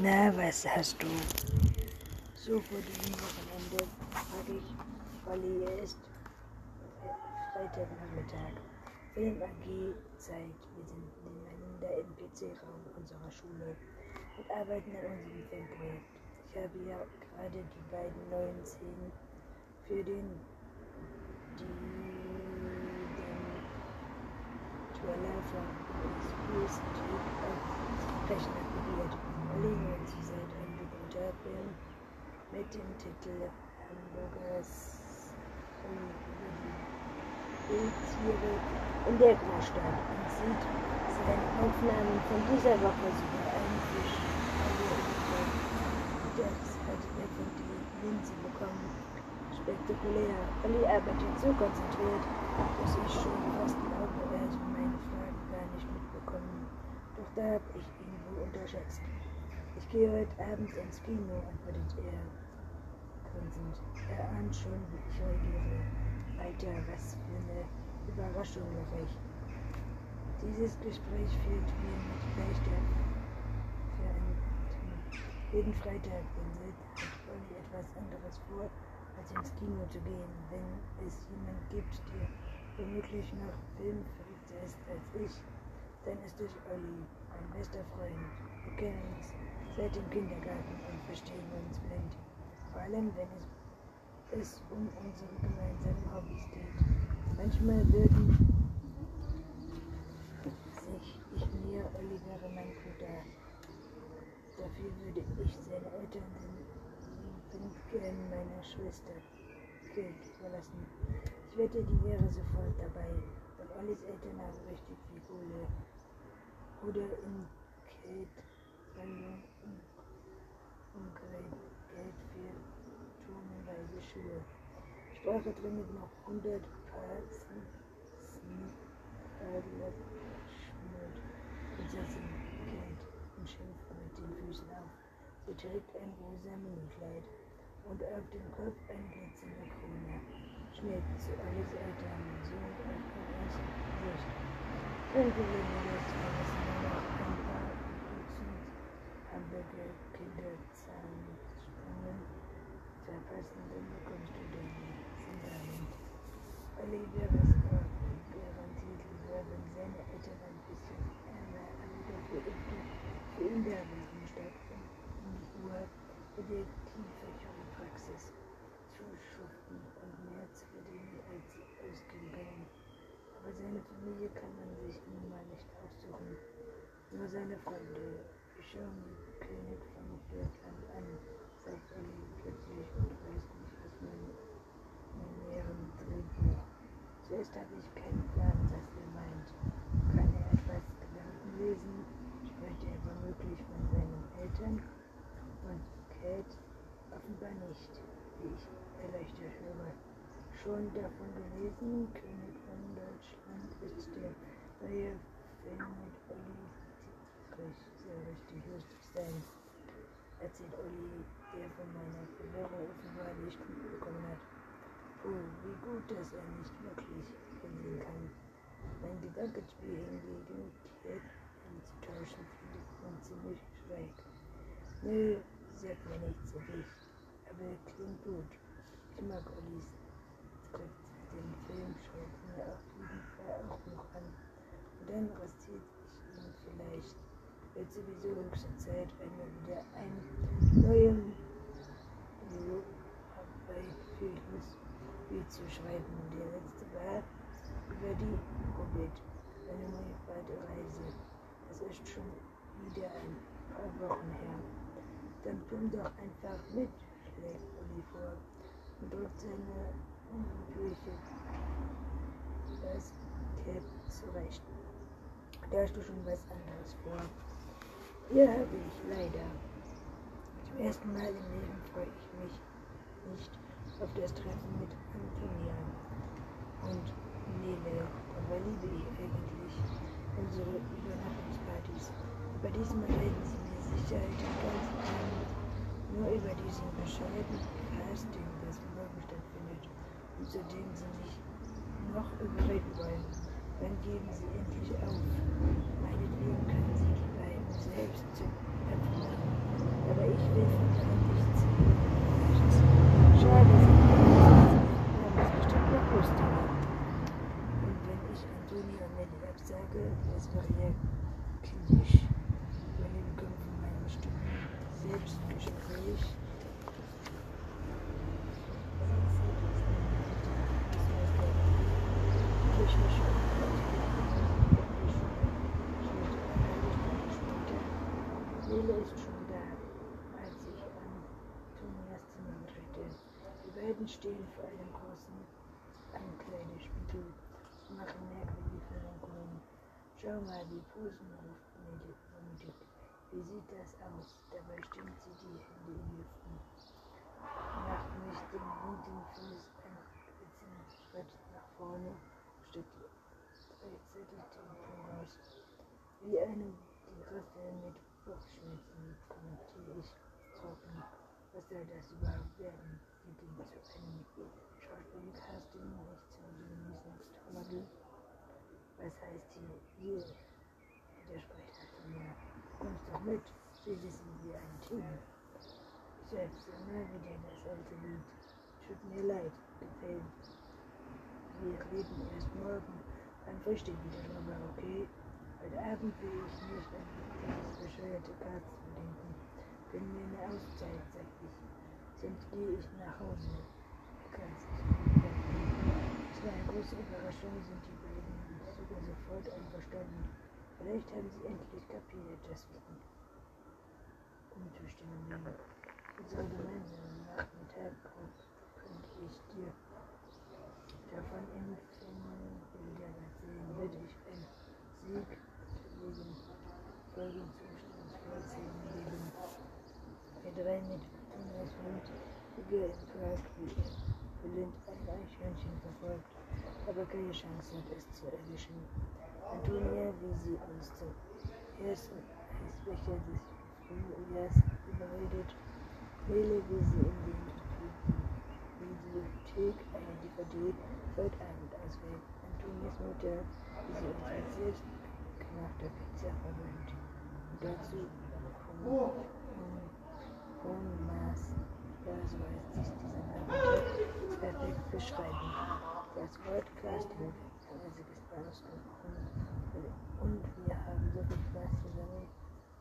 Na, was hast du? So vor diesem Wochenende frage ich Olli, er ist Freitagnachmittag. Film AG zeigt, wir sind nebeneinander im PC-Raum unserer Schule und arbeiten an unserem Filmprojekt. Ich habe ja gerade die beiden neuen Szenen für den die den Trailer von Space Trip auf Rechner probiert. Nennt sie seit ein Dokumentarfilm mit dem Titel Hamburgers Wildtiere in der Großstadt und sieht seine Aufnahmen von dieser Woche sogar einen Fisch. Das hat er von Linse bekommen. Spektakulär. Olli arbeitet so konzentriert, dass ich schon fast glaube, er hätte meine Fragen gar nicht mitbekommen. Doch da habe ich ihn wohl unterschätzt. Ich gehe heute Abend ins Kino, antwortet er grinsend. Er ahnt schon, wie ich reagiere. Alter, was für eine Überraschung, mache ich. Dieses Gespräch führt mir mit Leichter für einen jeden Freitag, wenn hat Olli etwas anderes vor, als ins Kino zu gehen. Wenn es jemand gibt, der womöglich noch filmverrückter ist als ich, dann ist es Olli, mein bester Freund. Wir kennen uns seit dem Kindergarten und verstehen uns blind. Vor allem, wenn es, es um unsere gemeinsamen Hobbys geht. Manchmal würden sich ich mir, Olli wäre mein Bruder. Dafür würde ich seine Eltern den gern meiner Schwester Geld überlassen. Ich wette, die wäre sofort dabei, weil Ollis Eltern haben richtig viel Kohle. Oder in Kate umgerät Geld für turnweise Schuhe. Sprache drin mit noch 100 Parzen, Sneak, Schmut, Prinzessin Kate und schimpft mit den Füßen auf. Sie trägt ein rosa Minikleid und auf dem Kopf eine glitzernde Krone. Schnitt zu alles Eltern, so auf ein ersten Gesicht. Ungewöhnlich ist, wenn es nur noch ein paar Dutzend Hamburger Kinderzahnsprüngen dann bekommst den es auch garantiert wenn seine Eltern ein bisschen ärmer, aber dafür statt um die Uhr detektive Praxis zu schuften und mehr zu verdienen, als können. Aber seine Familie kann man sich nun mal nicht aussuchen. Nur seine Freunde. Schauen die König von Deutschland an, sagt Olli plötzlich und weiß nicht, was man in ihrem Drehbuch. Ich keinen Plan, was er meint. Kann er etwas Gedanken lesen? Spricht er womöglich von seinen Eltern? Und Kate offenbar nicht, wie ich erleichtert höre. Schon davon gelesen, König von Deutschland ist der neue Film mit Olli Dietrich, sehr richtig lustig sein. Erzählt Olli, der von meiner Verwirrung offenbar nicht mitbekommen hat. Oh, wie gut, dass er nicht wirklich hinsehen kann. Mein Gedankenspiel hingegen, Kate einzutauschen, finde ich man ziemlich schräg. Nö, sagt mir nicht so dicht, aber klingt gut. Ich mag Ollis Skript, den Film schaut mir auf jeden Fall auch noch an. Und dann rasiert ich ihn vielleicht. Wird sowieso höchste Zeit, einmal wieder einen neuen für Spiel zu schreiben. Der letzte war über die Hobbit, eine neue weite Reise. Das ist schon wieder ein paar Wochen her. Dann komm doch einfach mit, schlägt Olli vor und drückt seine unglückliche das Cap zurecht. Da hast du schon was anderes vor. Hier habe ich leider. Zum ersten Mal im Leben freue ich mich nicht auf das Treffen mit Antonia und Nele. Dabei liebe ich eigentlich unsere Übernachtungspartys. Aber diesmal reden sie mir Sicherheit den ganzen Abend nur über diesen bescheidenen Casting, das morgen stattfindet und zu dem sie mich noch überreden wollen. Dann geben sie endlich auf. Meinetwegen können sie die beiden selbst zum Öffnen Ich übernehme von meinem bestimmten Selbstgespräch. Seele ist schon da, als ich an Tonias Zimmer betrete. Die beiden stehen vor einem großen Ankleidespiegel und machen merkwürdige Verrenkungen. Schau mal, die ruft mutig. Wie sieht das aus? Dabei stimmt sie die Hände in die Lüften. Macht mich den linken Fuß einen spitzen Schritt nach vorne, steckt gleichzeitig den Punkt Wie eine die Kräfte mit Bauchschmerzen kommentiere ich trocken. Was soll das überhaupt werden? Mit dem zu einem Schauspielcasting nicht zu genießen Astrologie? Was heißt Hier, der Sprecher zu mir. Kommst doch mit, schließlich sind wir ein Team. Ich selbst immer wieder das alte Lied. Tut mir leid, gefällt. Wir reden erst morgen beim Frühstück wieder drüber, okay? Heute Abend will ich nicht an dieses bescheuerte Katzen denken. Gönn mir eine Auszeit, sag ich. Sonst gehe ich nach Hause. Er kann sich Es war eine große Überraschung, sind die sogar sofort einverstanden. Vielleicht haben sie endlich kapiert, dass wir umzustimmen nehmen. Unser gemeinsamen Nachmittag könnte ich dir davon empfehlen, wieder erzählen, würde ich ein Sieg gegen Folgenzustandsvollziehen geben. Wir drei mit in Prag, wie er blind ein Eichhörnchen verfolgt, aber keine Chance hat, es zu erwischen. Antonia, wie sie uns zum ersten Eisbecher des Frühjahrs überredet, Nele, wie sie in den Bibliothek eine DVD heute Abend auswählt. Antonias Mutter, wie sie uns als selbst nach der Pizza verwöhnt. Und dazu hohen Maß, ja, so heißt sich Nachmittag, perfekt beschreiben. Das Wort Casting, also ist und wir haben so viel Spaß zusammen,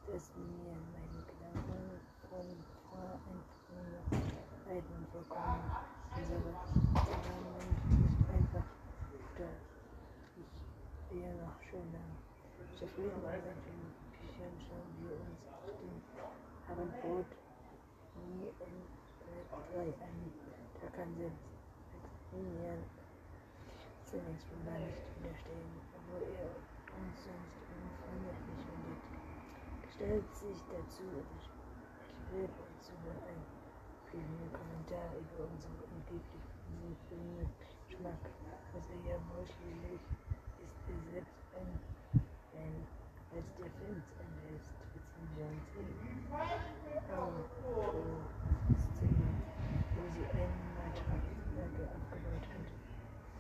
dass mir meine Gedanken von Voreinflussen vorkommen. Unsere Zusammenhang ist einfach, da ich eher noch schöner. Zufrieden mit den Büchern schauen wir uns den Abendbrot nie in Projekt 3 an. Kann selbst Maximilian zunächst mal nicht widerstehen, obwohl er uns sonst unfreundlich findet. Stellt sich dazu, ich will uns über ein private Kommentar über unseren angeblichen Filmgeschmack, was er ja wohl schließlich ist, er selbst ein denn als der Film zu Ende ist, beziehen wir uns in Szene, wo sie einen Beitrag abgebaut hat.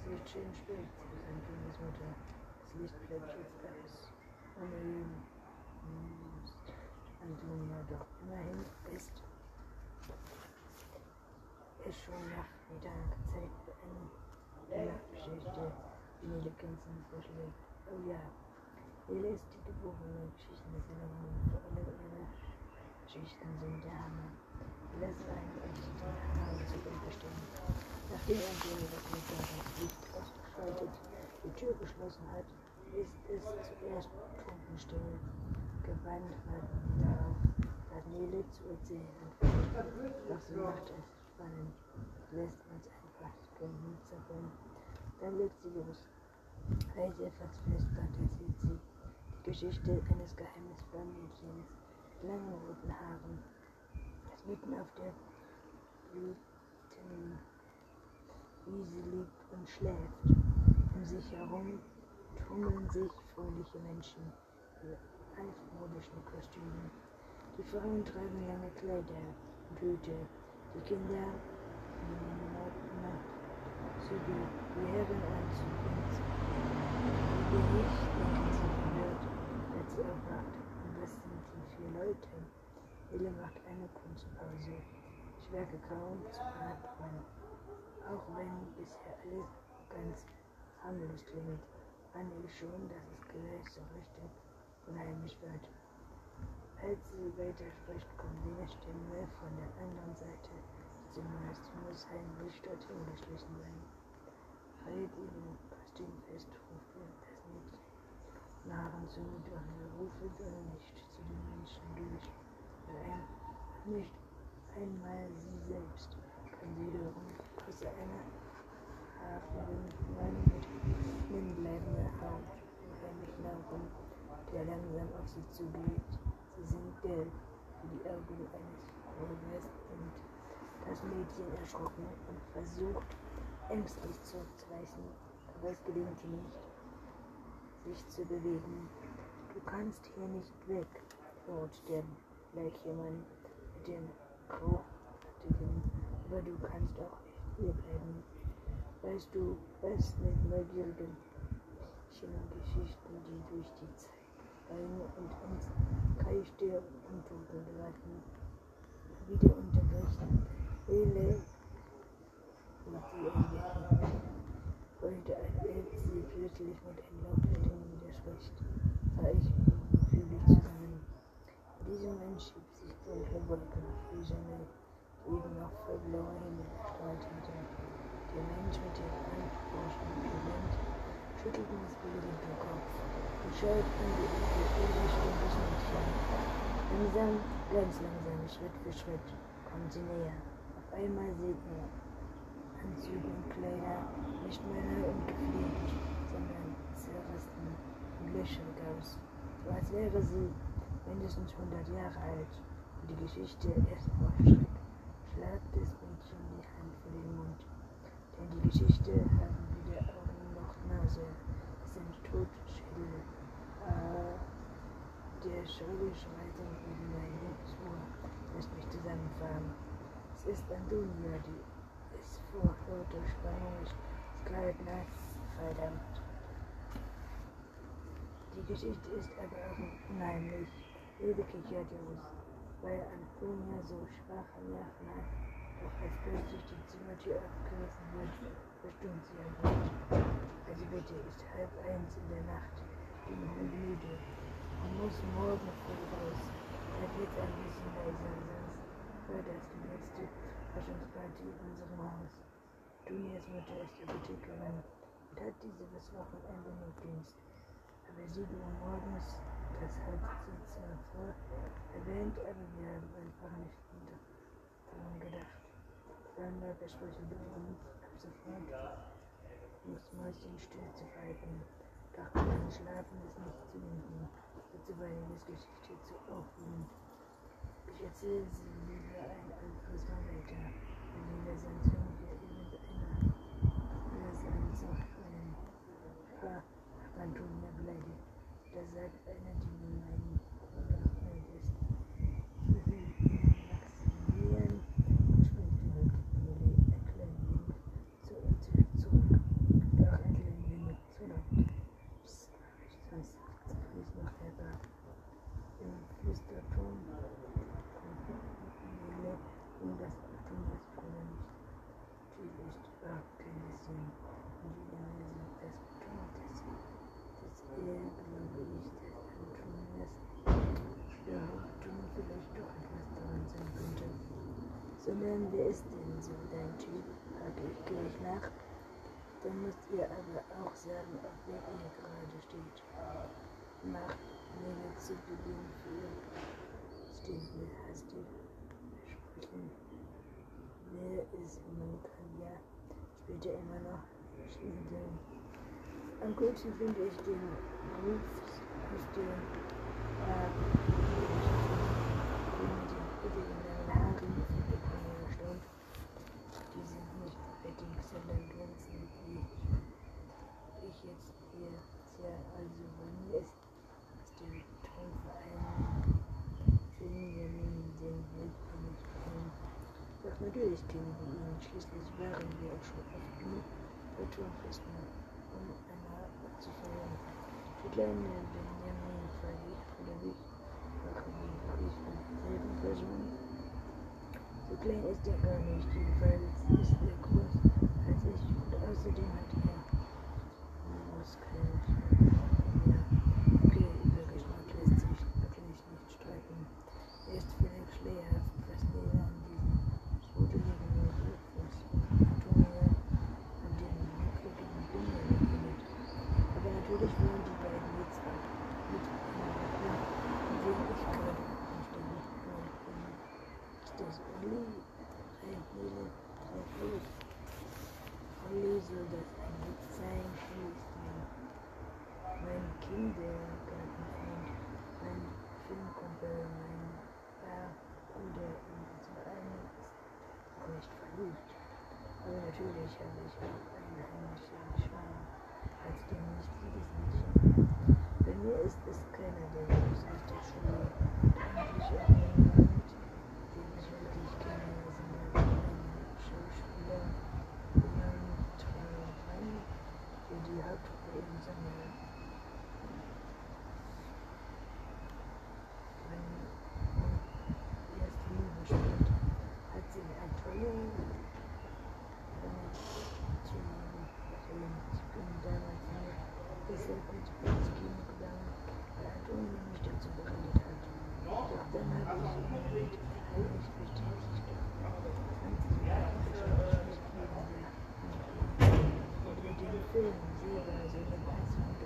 Ist schön spät, sagt Antonias Mutter. Das Licht bleibt jetzt aus. Ohne Lügen. Antonia, doch immerhin ist es schon Nachmittag, Zeit für eine Nachtgeschichte, die Nele Kinson vorschlägt. Oh ja, Lille ist die geborene Geschichtenerzählerin und vor allem ihre Geschichten sind der Hammer. Lässt einen echt die Haare zu verstehen. Nachdem Antonio das Licht ausgeschaltet, die Tür geschlossen hat, ist es zuerst totenstill. Gewandt warten darauf, was Nele zu erzählen. Doch sie macht es spannend, lässt uns einfach den Mut zappeln. Dann legt sie los. Weil sie etwas flüstert, erzählt sie Geschichte eines geheimnisvollen Mädchens, langen roten Haaren, das mitten auf der Blütenwiese liegt und schläft. Um sich herum tummeln sich fröhliche Menschen in altmodischen Kostümen. Die Frauen tragen lange Kleider und Hüte, die Kinder Nachtzüge, die Herren Anzüge. Die nicht denken sie sie aufwacht. Und das sind die vier Leute. Hille macht eine Kunstpause. Ich werke kaum zu atmen. Auch wenn bisher alles ganz harmlos klingt, ahne ich schon, dass es gleich so richtig unheimlich wird. Als sie weiterspricht, kommt eine Stimme von der anderen Seite. Sie muss heimlich dorthin geschlichen sein. Red ihnen Kostüm fest, ruft das Mädchen. Nahren zu doch rufe soll nicht zu den Menschen durch. Ein, nicht einmal sie selbst kann sie hören, außer einer hafenden Mann mit nebenbleibender Haut, heimlichen Augen, der langsam auf sie zugeht. Sie sind gelb, wie die Augen eines Räubers und das Mädchen erschrocken und versucht, ängstlich zurückzuweichen, aber es gelingt ihr nicht, sich zu bewegen. Du kannst hier nicht weg, dort der Mann mit dem Grauartigen, aber du kannst auch nicht hier bleiben. Weißt du, was mit neugierigen Geschichten, die durch die Zeit fallen und uns Kreischte und Tote geraten, wieder unterbrechen. Wähle und sie entdecken. Wollte ein Elf sie plötzlich mit entlaubtem widerspricht, war ich gefühlig zusammen. Dieser Mensch schiebt sich Wolken auf die Sonne, die eben noch voll blauer Himmel erstrahlt hatte. Der Mensch mit dem anforschenden Pigment schüttelte das Bild in den Kopf und schaut in die Richtung des Mädchen. Langsam, ganz langsam, Schritt für Schritt, kommt sie näher. Auf einmal sieht man Anzüge und Kleider nicht mehr neu und gepflegt, sondern zerrissen und löcherig aus, so als wäre sie mindestens 100 Jahre alt. Und die Geschichte erst vor Schreck schlagt das Mädchen die Hand vor den Mund. Denn die Geschichte haben weder Augen noch Nase, es sind Totschädel. Äh, der schrille Schreitung gegen mein Ohr lässt mich zusammenfahren. Es ist Antonia, die vor lauter Spannung ist Kleid nass, verdammt. Die Geschichte ist aber auch unheimlich. Kicherte aus, weil Antonia so schwache Nerven hat. Doch als plötzlich die Zimmertür abgerissen wird, verstummt sie erneut. Also bitte, ist halb eins in der Nacht. Bin müde. Man muss morgen früh raus. Bleib jetzt ein bisschen leiser, sonst war das die letzte Forschungsparty in unserem Haus. Juniors Mutter ist Apothekerin und hat diese bis Wochenende Notdienst. Aber 7 Uhr morgens, das hat sie zwar vor erwähnt, aber wir haben einfach nicht daran gedacht. Sander versprechen Blumen ab sofort muss Mäuschen still zu halten. Doch mein Schlafen ist nicht zu finden, zuweilen ist Geschichte zu aufwühlend. Ich erzähle sie lieber ein anderes Mal weiter, wenn jeder sein Film hier irgendeiner oder sein sagt einen Ha, Antonia beleidigt. Da sagt einer, die nun mein Bruder alt ist. Maximilian springt über die Familie, ein kleiner Junge, zu uns zurück. Doch ein kleiner Junge, zu laut. Psst, ich weiß, zerfließt noch der Bart. Im Flüsterton um das Atoms Bruder nicht viel ist, war Penicillin und die Analyse des Tomates. Das eher glaube ich, dass Antonias Behauptung vielleicht doch etwas daran sein könnte. Sondern wer ist denn so dein Typ? frage ich gleich nach. Dann müsst ihr aber auch sagen, auf wer ihr gerade steht. Macht mir zu Beginn für Stiefel hast du sprechen. Wer ist Montalia? Später immer noch Schneider. Am coolsten finde ich den Ruf aus dem äh, den mit den üppigen Haaren finde ich mir erstaunt. Die sind nicht fettig, sondern glänzend wie ich jetzt hier. Tja, also bei mir ist aus dem Ton vor allem Benjamin den Weg nicht kennen. Kennen wir ihn. Schließlich waren wir auch schon genug bei Turnfesten, um einmal abzufeiern. Die kleine Benjamin wir wirklich von derselben Person. So klein ist er gar nicht, jedenfalls ist er groß als ich und außerdem hat er Muskeln. lächerlich und unheimlich und schmal, als du nicht jedes Mädchen. Bei mir ist es 对你以我真的觉得很开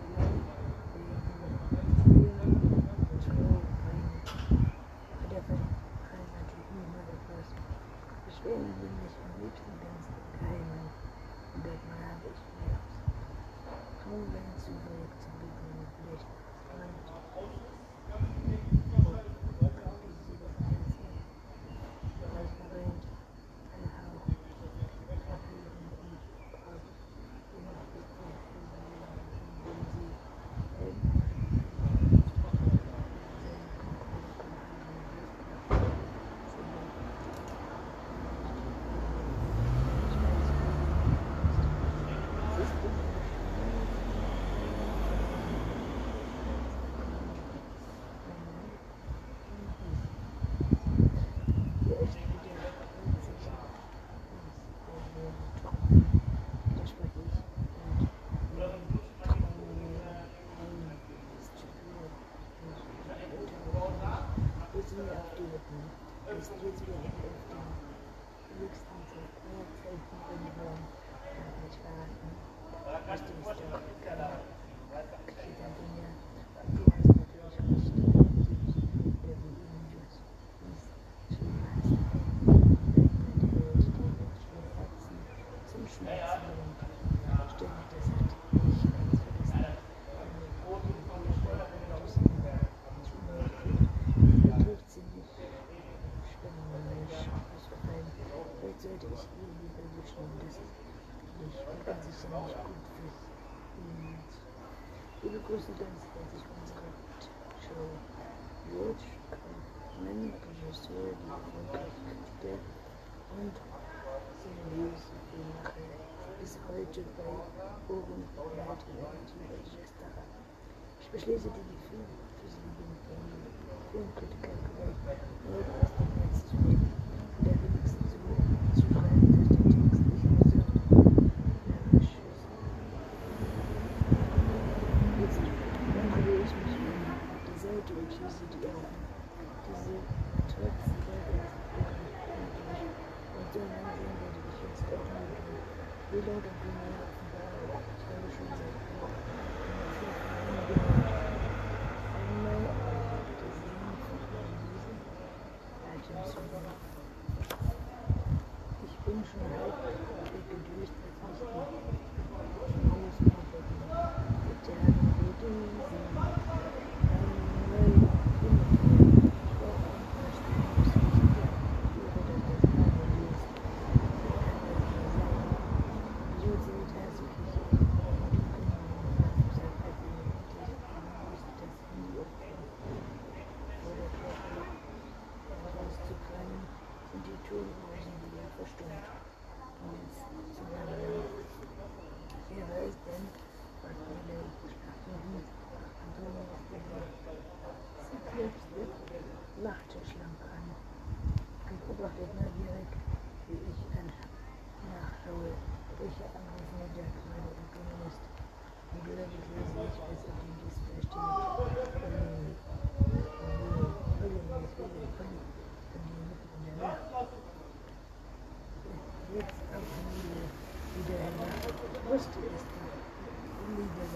und Senilwinkel bis heute bei Ohren Ich beschließe die Gefühle für Senilwinkel, Dunkelkeit, Welt, Nachttisch lang kann. Ich beobachte neugierig, wie ich nachschaue, welche Anrufe der Kleine entkommen ist. Wie glücklich lese ich, als auf dem Display steht. Völlig, völlig, völlig, ಇದೆಲ್ಲ ಅಷ್ಟು ಇಳಿಸ್ತಾರೆ ಇಲ್ಲಿ ಇದೆಲ್ಲ